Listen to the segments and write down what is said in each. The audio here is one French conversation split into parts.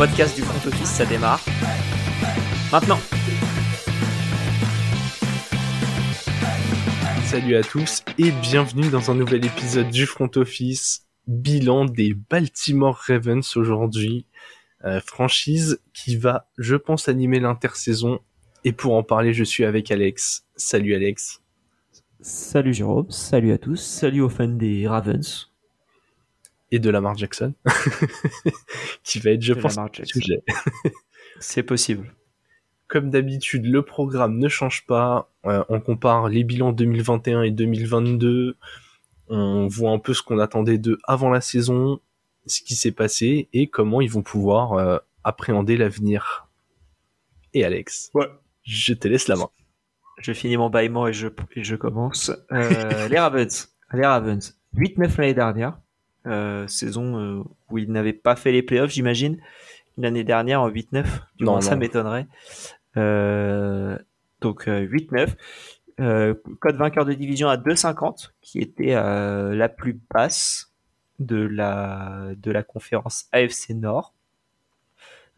podcast du front office, ça démarre. Maintenant. Salut à tous et bienvenue dans un nouvel épisode du front office. Bilan des Baltimore Ravens aujourd'hui. Euh, franchise qui va, je pense, animer l'intersaison. Et pour en parler, je suis avec Alex. Salut Alex. Salut Jérôme, salut à tous, salut aux fans des Ravens. Et de Lamar Jackson. qui va être, je De pense, le Jackson. sujet. C'est possible. Comme d'habitude, le programme ne change pas. Euh, on compare les bilans 2021 et 2022. On voit un peu ce qu'on attendait d'eux avant la saison, ce qui s'est passé et comment ils vont pouvoir euh, appréhender l'avenir. Et Alex, Ouais. je te laisse la main. Je finis mon bâillement et je, et je commence. Euh, les Ravens. Les Ravens. 8-9 l'année dernière. Euh, saison euh, où ils n'avaient pas fait les playoffs, j'imagine. L'année dernière en 8-9. Du Non, moins, ça m'étonnerait. Euh, donc euh, 8-9. Euh, code vainqueur de division à 2,50, qui était la plus basse de la, de la conférence AFC Nord.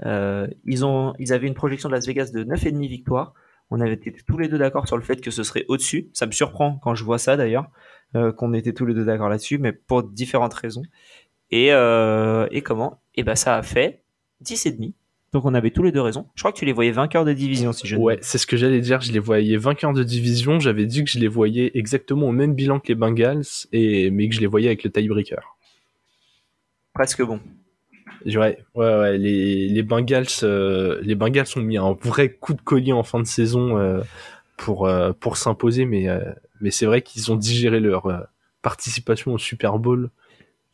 Euh, ils, ont, ils avaient une projection de Las Vegas de 9,5 victoires. On avait été tous les deux d'accord sur le fait que ce serait au-dessus. Ça me surprend quand je vois ça d'ailleurs, euh, qu'on était tous les deux d'accord là-dessus, mais pour différentes raisons. Et, euh, et comment? Et ben ça a fait 10,5. Donc on avait tous les deux raison. Je crois que tu les voyais vainqueurs de division si je ne Ouais, c'est ce que j'allais dire. Je les voyais vainqueurs de division. J'avais dit que je les voyais exactement au même bilan que les Bengals, et mais que je les voyais avec le tiebreaker. presque bon. Ouais, ouais, ouais. Les, les Bengals, euh, les Bengals ont mis un vrai coup de collier en fin de saison euh, pour euh, pour s'imposer, mais euh, mais c'est vrai qu'ils ont digéré leur euh, participation au Super Bowl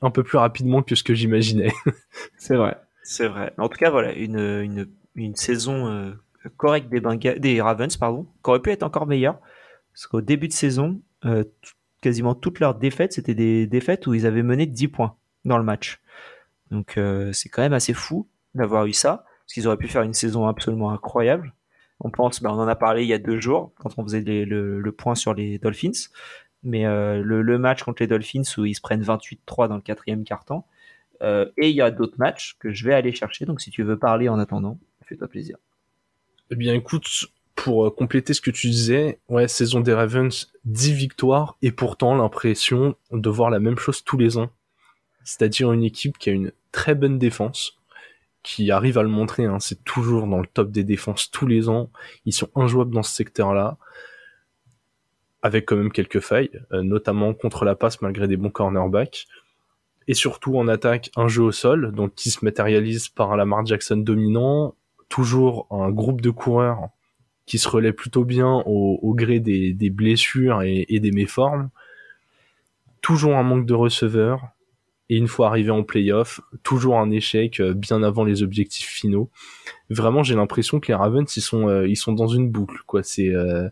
un peu plus rapidement que ce que j'imaginais. C'est vrai. C'est vrai. En tout cas, voilà, une, une, une saison euh, correcte des, Benga- des Ravens, pardon, qui aurait pu être encore meilleure. Parce qu'au début de saison, euh, quasiment toutes leurs défaites, c'était des défaites où ils avaient mené 10 points dans le match. Donc euh, c'est quand même assez fou d'avoir eu ça, parce qu'ils auraient pu faire une saison absolument incroyable. On pense, bah, on en a parlé il y a deux jours, quand on faisait le, le point sur les Dolphins. Mais euh, le, le match contre les Dolphins où ils se prennent 28-3 dans le quatrième quart-temps, euh, et il y a d'autres matchs que je vais aller chercher. Donc si tu veux parler en attendant, fais-toi plaisir. Eh bien, écoute, pour euh, compléter ce que tu disais, ouais, saison des Ravens, 10 victoires, et pourtant l'impression de voir la même chose tous les ans. C'est-à-dire une équipe qui a une très bonne défense, qui arrive à le montrer, hein, c'est toujours dans le top des défenses tous les ans. Ils sont injouables dans ce secteur-là, avec quand même quelques failles, euh, notamment contre la passe malgré des bons cornerbacks. Et surtout en attaque, un jeu au sol, donc qui se matérialise par un Lamar Jackson dominant, toujours un groupe de coureurs qui se relaie plutôt bien au, gré des, des blessures et, et des méformes. Toujours un manque de receveurs. Et une fois arrivé en playoff, toujours un échec euh, bien avant les objectifs finaux. Vraiment, j'ai l'impression que les Ravens, ils sont, euh, ils sont dans une boucle, quoi. C'est, euh,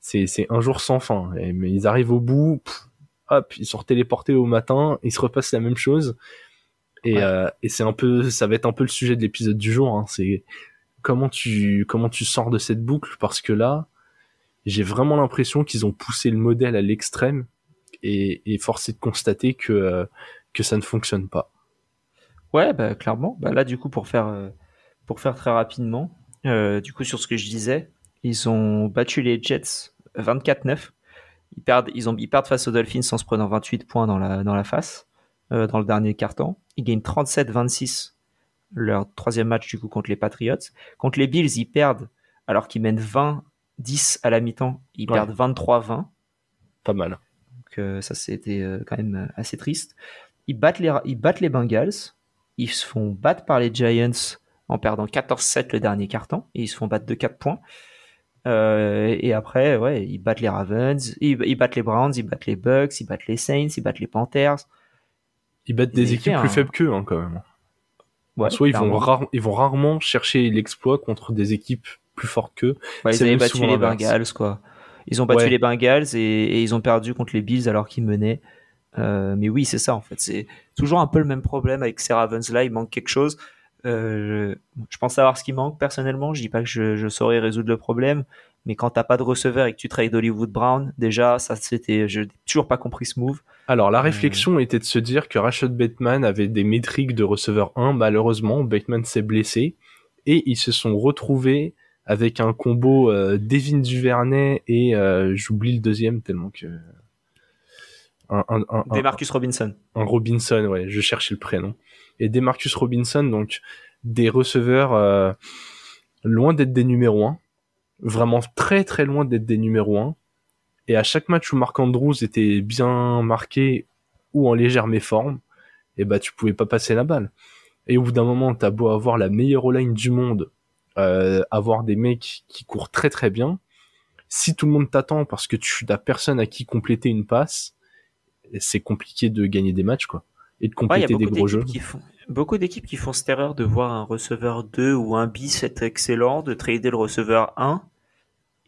c'est, c'est un jour sans fin. Et- mais ils arrivent au bout, pff, hop, ils sont téléportés au matin, ils se repassent la même chose. Et, Ouais. euh, et c'est un peu, ça va être un peu le sujet de l'épisode du jour. Hein. C'est comment tu, comment tu sors de cette boucle? Parce que là, j'ai vraiment l'impression qu'ils ont poussé le modèle à l'extrême et, et forcé de constater que euh, que ça ne fonctionne pas. Ouais, bah, clairement. Bah, là, du coup, pour faire, euh, pour faire très rapidement, euh, du coup, sur ce que je disais, ils ont battu les Jets 24-9. Ils perdent, ils, ont, ils perdent face aux Dolphins en se prenant 28 points dans la, dans la face, euh, dans le dernier quart-temps. Ils gagnent 37-26 leur troisième match, du coup, contre les Patriots. Contre les Bills, ils perdent alors qu'ils mènent 20-10 à la mi-temps. Ils Ouais. perdent 23-20. Pas mal. Donc ça, c'était quand même assez triste. Ils battent, les, ils battent les Bengals. Ils se font battre par les Giants en perdant 14-7 le dernier quart-temps. Et ils se font battre de 4 points. Euh, et après, ouais, ils battent les Ravens, ils, ils battent les Browns, ils battent les Bucks, ils battent les Saints, ils battent les Panthers. Ils battent des équipes plus un- faibles qu'eux hein, quand même. Ouais, Soit ils vont, rare- ils vont rarement chercher l'exploit contre des équipes plus fortes qu'eux. Ouais, ils avaient battu les. Bengals, quoi. Ils ont battu Ouais. les Bengals et, et ils ont perdu contre les Bills alors qu'ils menaient. Euh, mais oui, c'est ça en fait. C'est toujours un peu le même problème avec ces Ravens là. Il manque quelque chose. Euh, je, je pense savoir ce qui manque personnellement. Je dis pas que je, je saurais résoudre le problème, Mais quand t'as pas de receveur et que tu trades Hollywood Brown, déjà, ça c'était, je n'ai toujours pas compris ce move. Alors la réflexion était de se dire que Rashad Bateman avait des métriques de receveur 1. Malheureusement, Bateman s'est blessé et ils se sont retrouvés avec un combo euh, Devin Duvernay et euh, j'oublie le deuxième tellement que un, un, un, Demarcus Robinson. Un Robinson, ouais, je cherchais le prénom. Et Demarcus Robinson, donc des receveurs euh, loin d'être des numéros 1, vraiment très très loin d'être des numéros 1. Et à chaque match où Marc Andrews était bien marqué ou en légère méforme, et eh bah tu pouvais pas passer la balle. Et au bout d'un moment, t'as beau avoir la meilleure line du monde, euh, avoir des mecs qui courent très très bien, si tout le monde t'attend parce que tu n'as personne à qui compléter une passe, c'est compliqué de gagner des matchs quoi et de compléter des gros jeux. Qui font, beaucoup d'équipes qui font cette erreur de voir un receveur 2 ou un bis être excellent, de trader le receveur 1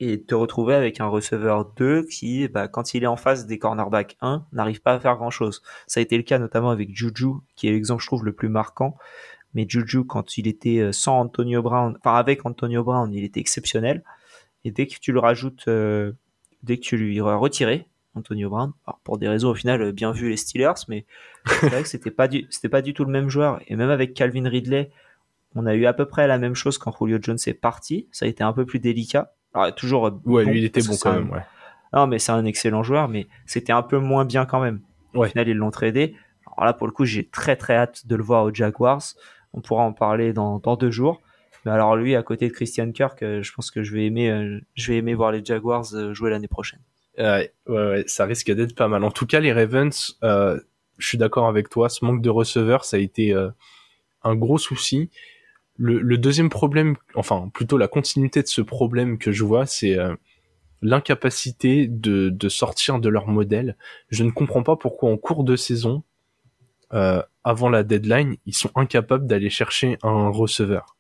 et te retrouver avec un receveur 2 qui, bah, quand il est en face des cornerbacks 1, n'arrive pas à faire grand chose. Ça a été le cas notamment avec Juju, qui est l'exemple, je trouve, le plus marquant. Mais Juju, quand il était euh, sans Antonio Brown, enfin avec Antonio Brown, il était exceptionnel. Et dès que tu le rajoutes, euh, dès que tu lui retiré Antonio Brown, alors pour des raisons au final euh, bien vu les Steelers, mais c'est vrai que c'était pas du, c'était pas du tout le même joueur. Et même avec Calvin Ridley, on a eu à peu près la même chose quand Julio Jones est parti. Ça a été un peu plus délicat. Alors, toujours. Euh, ouais, lui, il était bon quand même, ouais. Non, mais c'est un excellent joueur, mais c'était un peu moins bien quand même. Au final, ils l'ont tradé. Alors là, pour le coup, j'ai très très hâte de le voir aux Jaguars. On pourra en parler dans, dans deux jours. Mais alors lui, à côté de Christian Kirk, euh, je pense que je vais aimer, je vais aimer voir les Jaguars jouer l'année prochaine. Ouais, ouais, ça risque d'être pas mal. En tout cas, les Ravens, euh, je suis d'accord avec toi, ce manque de receveurs, ça a été un gros souci le, deuxième problème, enfin plutôt la continuité de ce problème que je vois, c'est euh, l'incapacité de, de, sortir de leur modèle. Je ne comprends pas pourquoi en cours de saison, euh, avant la deadline, ils sont incapables d'aller chercher un receveur.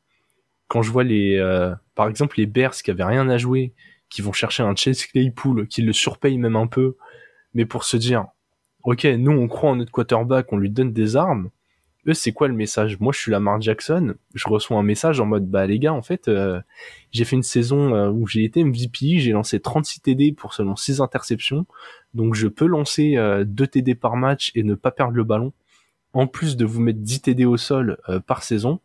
Quand je vois les, euh, par exemple les Bears qui avaient rien à jouer, qui vont chercher un Chase Claypool, qui le surpaye même un peu, mais pour se dire, ok, nous on croit en notre quarterback, on lui donne des armes, eux, c'est quoi le message? Moi, je suis Lamar Jackson. Je reçois un message en mode, bah les gars, en fait, euh, j'ai fait une saison euh, où j'ai été MVP, j'ai lancé 36 TD pour seulement 6 interceptions, donc je peux lancer 2 euh, TD par match et ne pas perdre le ballon, en plus de vous mettre 10 TD au sol par saison.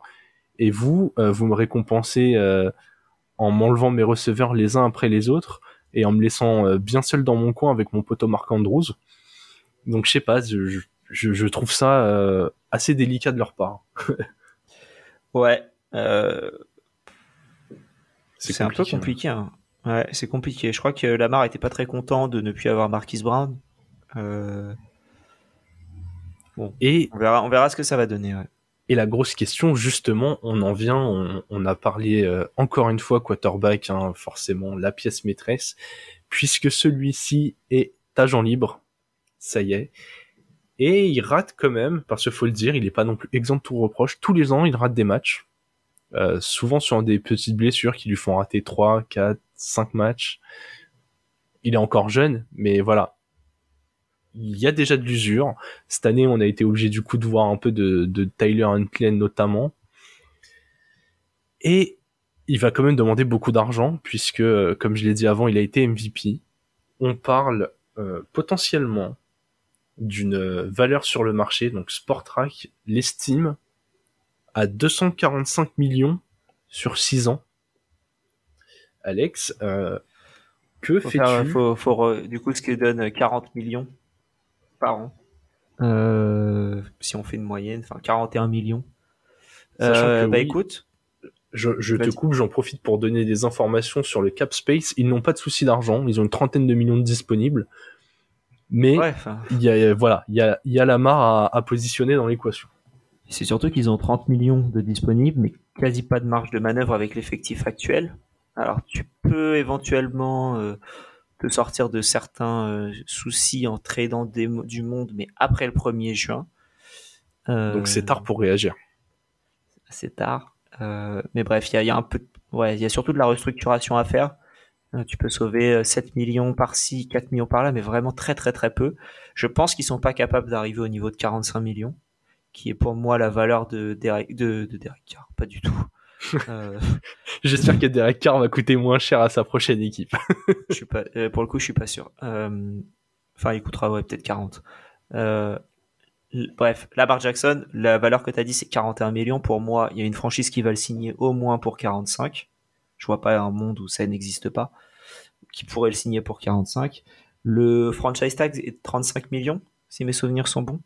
Et vous, vous me récompensez en m'enlevant mes receveurs les uns après les autres et en me laissant bien seul dans mon coin avec mon poteau Marc Andrews. Donc je sais pas, je, je, trouve ça euh, assez délicat de leur part. ouais. Euh, c'est un peu compliqué. Hein. Ouais, c'est compliqué. Je crois que Lamar était pas très content de ne plus avoir Marquis Brown. Euh, bon, et on verra, on verra ce que ça va donner. Et la grosse question, justement, on en vient, on, a parlé encore une fois quarterback, hein, forcément la pièce maîtresse, puisque celui-ci est agent libre. Ça y est. Et il rate quand même, parce qu'il faut le dire, il est pas non plus exempt de tout reproche. Tous les ans, il rate des matchs. Euh, souvent sur des petites blessures qui lui font rater 3, 4, 5 matchs. Il est encore jeune, mais voilà. Il y a déjà de l'usure. Cette année, on a été obligé du coup de voir un peu de, de Tyler Huntley notamment. Et il va quand même demander beaucoup d'argent, puisque, euh, comme je l'ai dit avant, il a été MVP. On parle euh, potentiellement d'une valeur sur le marché, donc Sportrack l'estime à 245 millions sur 6 ans. Alex, euh, que fais-tu faut, Du coup, ce qui donne 40 millions par an. Euh, si on fait une moyenne, enfin 41 millions. Euh, bah écoute, je, je te coupe, j'en profite pour donner des informations sur le cap space. Ils n'ont pas de souci d'argent, ils ont une trentaine de millions de disponibles. Mais il y a, voilà, il y a, y a Lamar à, à positionner dans l'équation. C'est surtout qu'ils ont 30 millions de disponibles, mais quasi pas de marge de manœuvre avec l'effectif actuel. Alors tu peux éventuellement euh, sortir de certains euh, soucis en tradant des, du monde, mais après le 1er juin. Euh, Donc c'est tard pour réagir. C'est tard. mais bref, il y a, y a, un peu, ouais, il y a surtout de la restructuration à faire. Euh, tu peux sauver 7 euh, millions par-ci, 4 millions par-là, mais vraiment très très très peu. Je pense qu'ils sont pas capables d'arriver au niveau de 45 millions, qui est pour moi la valeur de Derek, de, de Derek Carr, pas du tout. Euh, J'espère que Derek Carr va coûter moins cher à sa prochaine équipe. je suis pas, pour le coup, je suis pas sûr. Enfin, il coûtera ouais, peut-être 40. bref, Lamar Jackson, la valeur que tu as dit, c'est 41 millions. Pour moi, il y a une franchise qui va le signer au moins pour 45. Je vois pas un monde où ça n'existe pas, qui pourrait le signer pour 45. Le franchise tag est 35 millions, si mes souvenirs sont bons.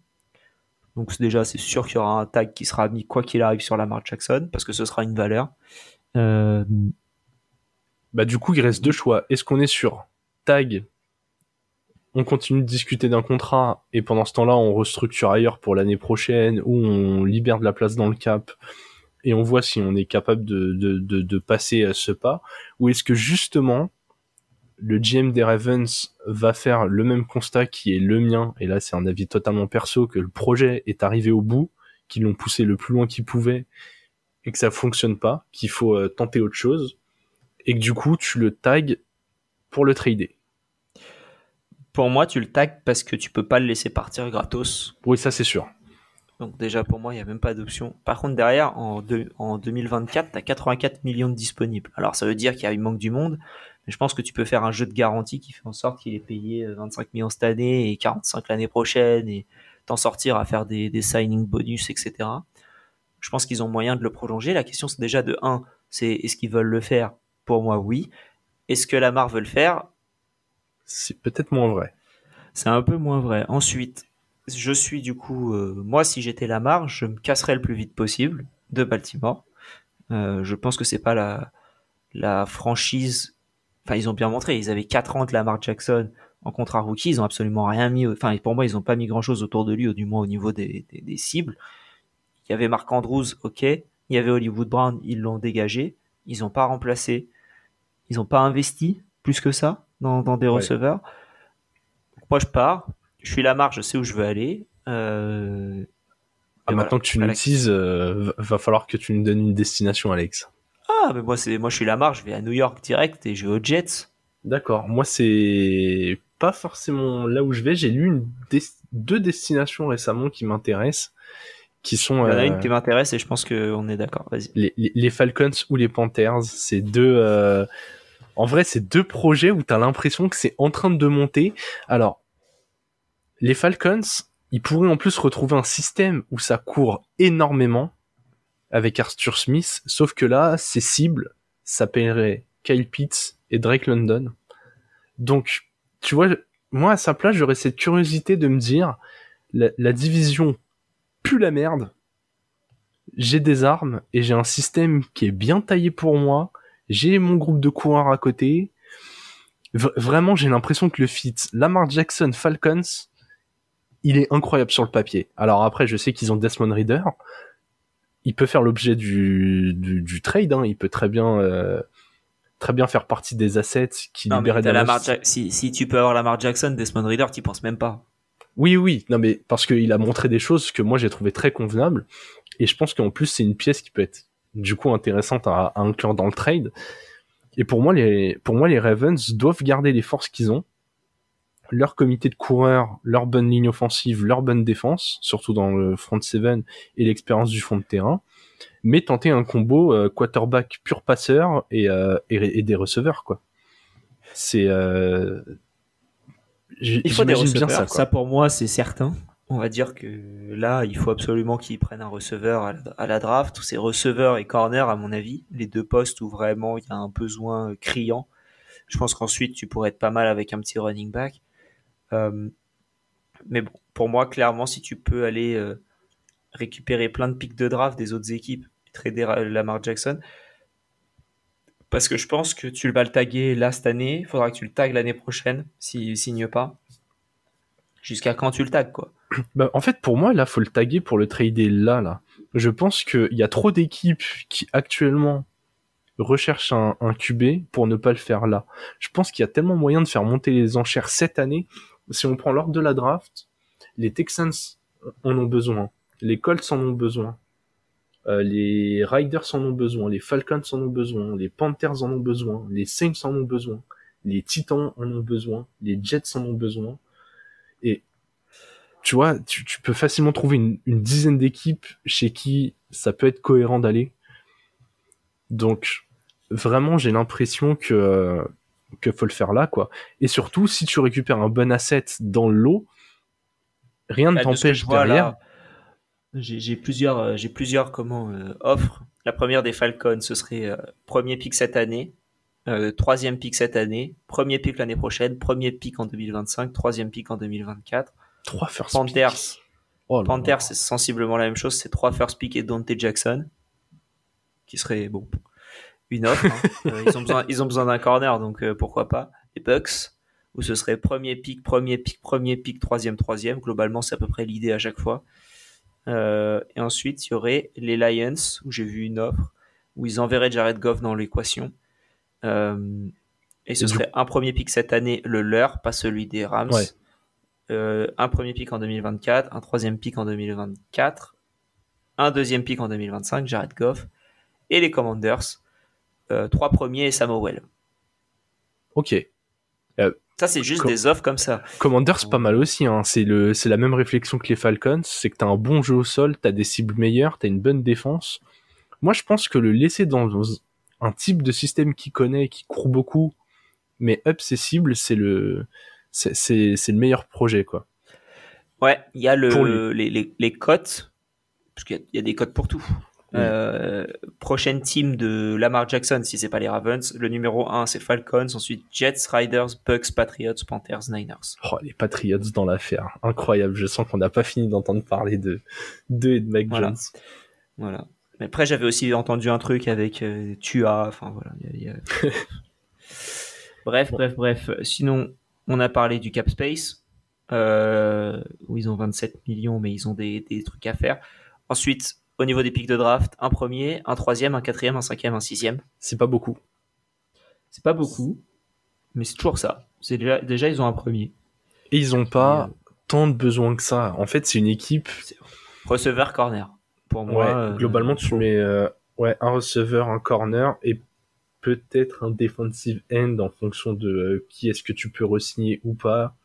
Donc déjà, c'est sûr qu'il y aura un tag qui sera mis quoi qu'il arrive sur la marque Jackson, parce que ce sera une valeur. Euh, bah du coup, il reste deux choix. Est-ce qu'on est sur tag on continue de discuter d'un contrat et pendant ce temps-là, on restructure ailleurs pour l'année prochaine ou on libère de la place dans le cap et on voit si on est capable de, de, de, passer à ce pas? Ou est-ce que justement le GM des Ravens va faire le même constat qui est le mien, et là c'est un avis totalement perso, que le projet est arrivé au bout, qu'ils l'ont poussé le plus loin qu'ils pouvaient, et que ça fonctionne pas, qu'il faut euh, tenter autre chose, et que du coup tu le tags pour le trader. Pour moi, tu le tags parce que tu peux pas le laisser partir gratos. Oui, ça c'est sûr. Donc déjà pour moi, il n'y a même pas d'option. Par contre, derrière, en, en 2024, tu as 84 millions de disponibles. Alors ça veut dire qu'il y a un manque du monde, mais je pense que tu peux faire un jeu de garantie qui fait en sorte qu'il est payé 25 euh, millions cette année et 45 l'année prochaine et t'en sortir à faire des, des signing bonus, etc. Je pense qu'ils ont moyen de le prolonger. La question c'est déjà de 1, c'est est-ce qu'ils veulent le faire? Pour moi, oui. Est-ce que Lamar veut le faire? C'est peut-être moins vrai. C'est un peu moins vrai. Ensuite, je suis du coup, euh, moi si j'étais Lamar, je me casserais le plus vite possible de Baltimore. Euh, je pense que c'est pas la, la franchise enfin ils ont bien montré, ils avaient 4 ans de Lamar Jackson en contrat rookie, ils ont absolument rien mis, enfin pour moi ils ont pas mis grand chose autour de lui, au du moins au niveau des, cibles. Il y avait Marc Andrews, ok, il y avait Hollywood Brown, ils l'ont dégagé, ils n'ont pas remplacé, ils n'ont pas investi plus que ça dans, des receveurs. moi je pars, je suis Lamar, je sais où je veux aller. Euh, ah, maintenant que tu nous utilises, euh, va falloir que tu nous donnes une destination, Alex. Ah, mais moi, c'est, moi, je suis Lamar, je vais à New York direct et je vais aux Jets. D'accord. Moi, c'est pas forcément là où je vais. J'ai lu une deux destinations récemment qui m'intéressent, qui sont. Il y en a une euh, qui m'intéresse et je pense qu'on est d'accord. Vas-y. Les, les, Falcons ou les Panthers, c'est deux. Euh, en vrai, c'est deux projets où t'as l'impression que c'est en train de monter. Alors, les Falcons, ils pourraient en plus retrouver un système où ça court énormément avec Arthur Smith, sauf que là, ses cibles s'appelleraient Kyle Pitts et Drake London. Donc, tu vois, moi à sa place, j'aurais cette curiosité de me dire, la, division pue la merde, j'ai des armes et j'ai un système qui est bien taillé pour moi, j'ai mon groupe de coureurs à côté. vraiment, j'ai l'impression que le fit Lamar Jackson Falcons, il est incroyable sur le papier. Alors après, je sais qu'ils ont Desmond Reader, il peut faire l'objet du, du, trade. Hein. Il peut très bien, euh, très bien faire partie des assets qui libèrent de la si, si tu peux avoir Lamar Jackson, Desmond Reader, tu penses même pas. Oui, oui, non mais parce qu'il a montré des choses que moi j'ai trouvé très convenables et je pense qu'en plus c'est une pièce qui peut être du coup intéressante à, à, inclure dans le trade. Et pour moi les pour moi les Ravens doivent garder les forces qu'ils ont leur comité de coureurs, leur bonne ligne offensive, leur bonne défense, surtout dans le front seven et l'expérience du fond de terrain, mais tenter un combo euh, quarterback pur passeur et, euh, et, des receveurs quoi. C'est euh... il faut des receveurs. ça, ça pour moi c'est certain. On va dire que là, il faut absolument qu'ils prennent un receveur à la, à la, draft. Tous ces receveurs et corners, à mon avis, les deux postes où vraiment il y a un besoin criant. Je pense qu'ensuite tu pourrais être pas mal avec un petit running back. Euh, mais bon, pour moi, clairement, si tu peux aller euh, récupérer plein de pics de draft des autres équipes, trader Lamar Jackson, parce que je pense que tu vas le taguer là cette année, il faudra que tu le tagues l'année prochaine s'il signe pas. Jusqu'à quand tu le tagues, quoi. Bah, en fait, pour moi, là, faut le taguer pour le trader là, là. Je pense qu'il y a trop d'équipes qui actuellement recherchent un, un QB pour ne pas le faire là. Je pense qu'il y a tellement moyen de faire monter les enchères cette année si on prend l'ordre de la draft, les Texans en ont besoin, les Colts en ont besoin, euh, les Riders en ont besoin, les Falcons en ont besoin, les Panthers en ont besoin, les Saints en ont besoin, les Titans en ont besoin, les Jets en ont besoin. Et tu vois, tu, peux facilement trouver une, dizaine d'équipes chez qui ça peut être cohérent d'aller. Donc, vraiment, j'ai l'impression que que faut le faire là, quoi. Et surtout, si tu récupères un bon asset dans l'eau, rien ne bah, t'empêche derrière. J'ai plusieurs, euh, j'ai plusieurs comment euh, offres. La première des Falcons, ce serait euh, premier pick cette année, troisième pick cette année, premier pick l'année prochaine, premier pick en 2025, troisième pick en 2024. Trois first Panthers. Oh Panthers, c'est sensiblement la même chose. C'est trois first pick et Dante Jackson, qui serait bon une offre. Hein. ils ont besoin, ils ont besoin d'un corner, donc pourquoi pas. Les Bucks, où ce serait premier pick, premier pick, premier pick, troisième, troisième. Globalement, c'est à peu près l'idée à chaque fois. Euh, et ensuite, il y aurait les Lions, où j'ai vu une offre, où ils enverraient Jared Goff dans l'équation. Euh, et ce serait un premier pick cette année, le leur, pas celui des Rams. Euh, un premier pick en 2024, un troisième pick en 2024, un deuxième pick en 2025, Jared Goff, et les Commanders, trois premiers et Samuel. Ok. Ça, c'est juste des offres comme ça. Commanders, pas mal aussi. Hein. C'est le, c'est la même réflexion que les Falcons. C'est que t'as un bon jeu au sol, t'as des cibles meilleures, t'as une bonne défense. Moi, je pense que le laisser dans un type de système qui connaît, qui court beaucoup, mais up ses cibles, c'est le, c'est, c'est, c'est le meilleur projet, quoi. Ouais, il y a le, les, les, les cotes, parce qu'il y, y, a des cotes pour tout. Euh, prochaine team de Lamar Jackson, si c'est pas les Ravens. Le numéro 1, c'est Falcons. Ensuite, Jets, Riders, Bucks, Patriots, Panthers, Niners. Oh, les Patriots dans l'affaire. Incroyable. Je sens qu'on n'a pas fini d'entendre parler de, de et de Mac voilà. Jones. Voilà. Mais après, j'avais aussi entendu un truc avec euh, Tua. Enfin, voilà. Y a, y a... bref, bref, bref. Sinon, on a parlé du cap space. Euh, où ils ont 27 millions, mais ils ont des, des trucs à faire. Ensuite, au niveau des pics de draft, un premier, un troisième, un quatrième, un cinquième, un sixième. C'est pas beaucoup. C'est pas beaucoup, mais c'est toujours ça. C'est déjà, déjà ils ont un premier. Et ils ont pas euh, tant de besoin que ça. En fait, c'est une équipe. Receveur corner. Pour moi. Ouais, euh, globalement, tu mets euh, ouais, un receveur, un corner et peut-être un defensive end en fonction de qui est-ce que tu peux re-signer ou pas.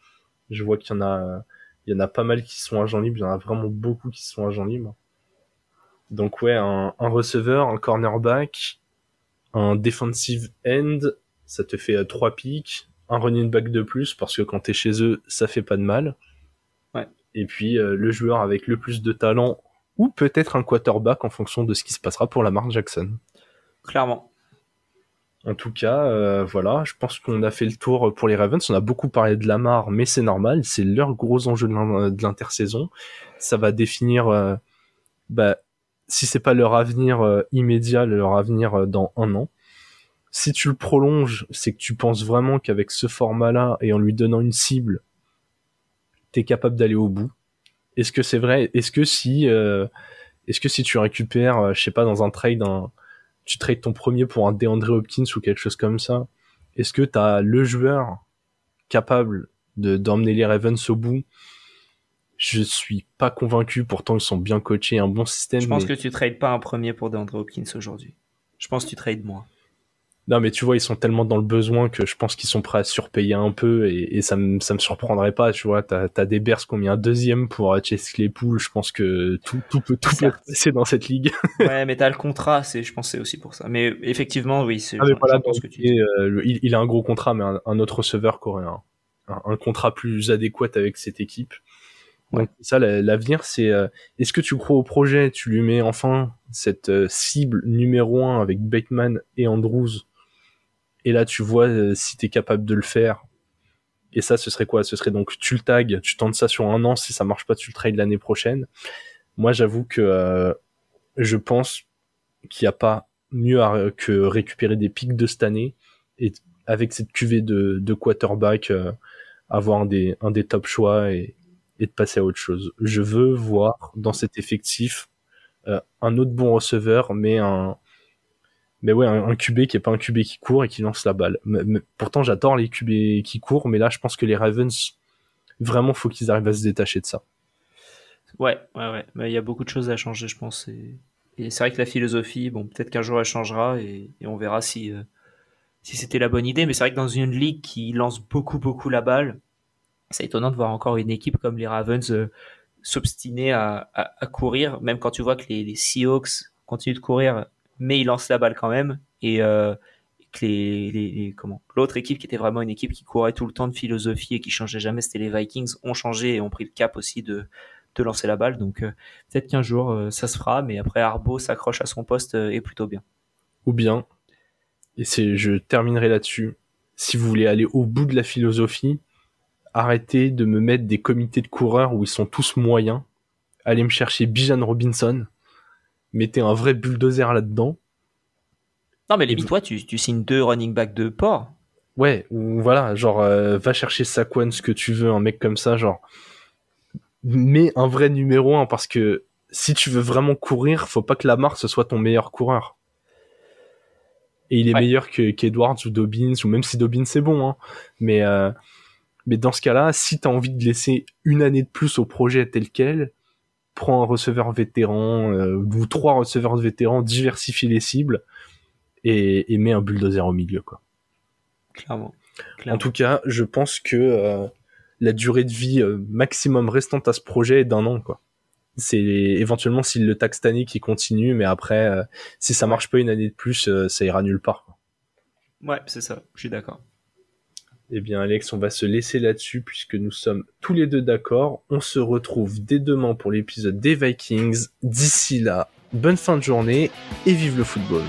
Je vois qu'il y en a, il y en a pas mal qui sont agents libres. Il y en a vraiment beaucoup qui sont agents libres. Donc ouais, un, receveur, un cornerback, un defensive end, ça te fait euh, trois pics, un running back de plus parce que quand t'es chez eux, ça fait pas de mal. Ouais. Et puis euh, le joueur avec le plus de talent ou peut-être un quarterback en fonction de ce qui se passera pour la marque Jackson. Clairement. En tout cas, euh, voilà, je pense qu'on a fait le tour pour les Ravens. On a beaucoup parlé de Lamar, mais c'est normal, c'est leur gros enjeu de l'intersaison. Ça va définir bah, si c'est pas leur avenir euh, immédiat, leur avenir euh, dans un an. Si tu le prolonges, c'est que tu penses vraiment qu'avec ce format-là et en lui donnant une cible, t'es capable d'aller au bout. Est-ce que c'est vrai? Est-ce que si, euh, est-ce que si tu récupères, je sais pas, dans un trade, un, tu trades ton premier pour un DeAndre Hopkins ou quelque chose comme ça, est-ce que t'as le joueur capable de d'emmener les Ravens au bout je suis pas convaincu, pourtant ils sont bien coachés, un bon système. Je pense que tu trades pas un premier pour DeAndre Hopkins aujourd'hui. Je pense que tu trades moins. Non, mais tu vois, ils sont tellement dans le besoin que je pense qu'ils sont prêts à surpayer un peu et, ça, me, ça me surprendrait pas, tu vois. T'as as des Bears qui ont mis un deuxième pour Chase Claypool. Je pense que tout, tout peut tout peut passer dans cette ligue. ouais, mais t'as le contrat, c'est, je pense c'est aussi pour ça. Mais effectivement, oui, c'est. Ah, mais voilà, que tu dis. Euh, il, a un gros contrat, mais un, autre receveur un, un, contrat plus adéquat avec cette équipe. Ça, l'avenir, c'est euh, est-ce que tu crois au projet? Tu lui mets enfin cette euh, cible numéro un avec Bateman et Andrews, et là tu vois euh, si tu es capable de le faire. Et ça, ce serait quoi? Ce serait donc tu le tags, tu tentes ça sur un an, si ça marche pas, tu le trades l'année prochaine. Moi, j'avoue que je pense qu'il n'y a pas mieux que récupérer des pics de cette année et avec cette cuvée de, de quarterback avoir un des, un des top choix et, de passer à autre chose. Je veux voir dans cet effectif euh, un autre bon receveur, mais un mais ouais, un, QB qui est pas un QB qui court et qui lance la balle. pourtant, j'adore les QB qui courent, mais là, je pense que les Ravens, vraiment, faut qu'ils arrivent à se détacher de ça. Ouais, ouais, ouais. Mais il y a beaucoup de choses à changer, je pense. Et, c'est vrai que la philosophie, bon, peut-être qu'un jour elle changera et, on verra si, euh, si c'était la bonne idée. Mais c'est vrai que dans une ligue qui lance beaucoup, beaucoup la balle, c'est étonnant de voir encore une équipe comme les Ravens euh, s'obstiner à, courir, même quand tu vois que les, Seahawks continuent de courir, mais il lance la balle quand même. Et que les, comment l'autre équipe qui était vraiment une équipe qui courait tout le temps de philosophie et qui changeait jamais, c'était les Vikings, ont changé et ont pris le cap aussi de, de lancer la balle. Donc peut-être qu'un jour ça se fera, mais après Arbo s'accroche à son poste et plutôt bien. Ou bien, et c'est, je terminerai là-dessus. Si vous voulez aller au bout de la philosophie, arrêtez de me mettre des comités de coureurs où ils sont tous moyens. Allez me chercher Bijan Robinson. Mettez un vrai bulldozer là-dedans. Non, mais limite, toi, tu, tu signes deux running back de port. Ouais, ou voilà, genre, euh, va chercher Saquon, ce que tu veux, un mec comme ça, genre. Mets un vrai numéro 1 parce que si tu veux vraiment courir, faut pas que Lamar ce soit ton meilleur coureur et il est meilleur que qu'Edwards ou Dobbins ou même si Dobbins c'est bon hein. mais euh, mais dans ce cas-là si tu as envie de laisser une année de plus au projet tel quel prends un receveur vétéran euh, ou trois receveurs vétérans diversifie les cibles et, et mets un bulldozer au milieu quoi clairement, en tout cas je pense que euh, la durée de vie maximum restante à ce projet est d'un an quoi c'est éventuellement s'il le taxe année qui continue, mais après, euh, si ça marche pas une année de plus, euh, ça ira nulle part. Ouais, c'est ça, je suis d'accord. Eh bien, Alex, on va se laisser là-dessus puisque nous sommes tous les deux d'accord. On se retrouve dès demain pour l'épisode des Vikings. D'ici là, bonne fin de journée et vive le football.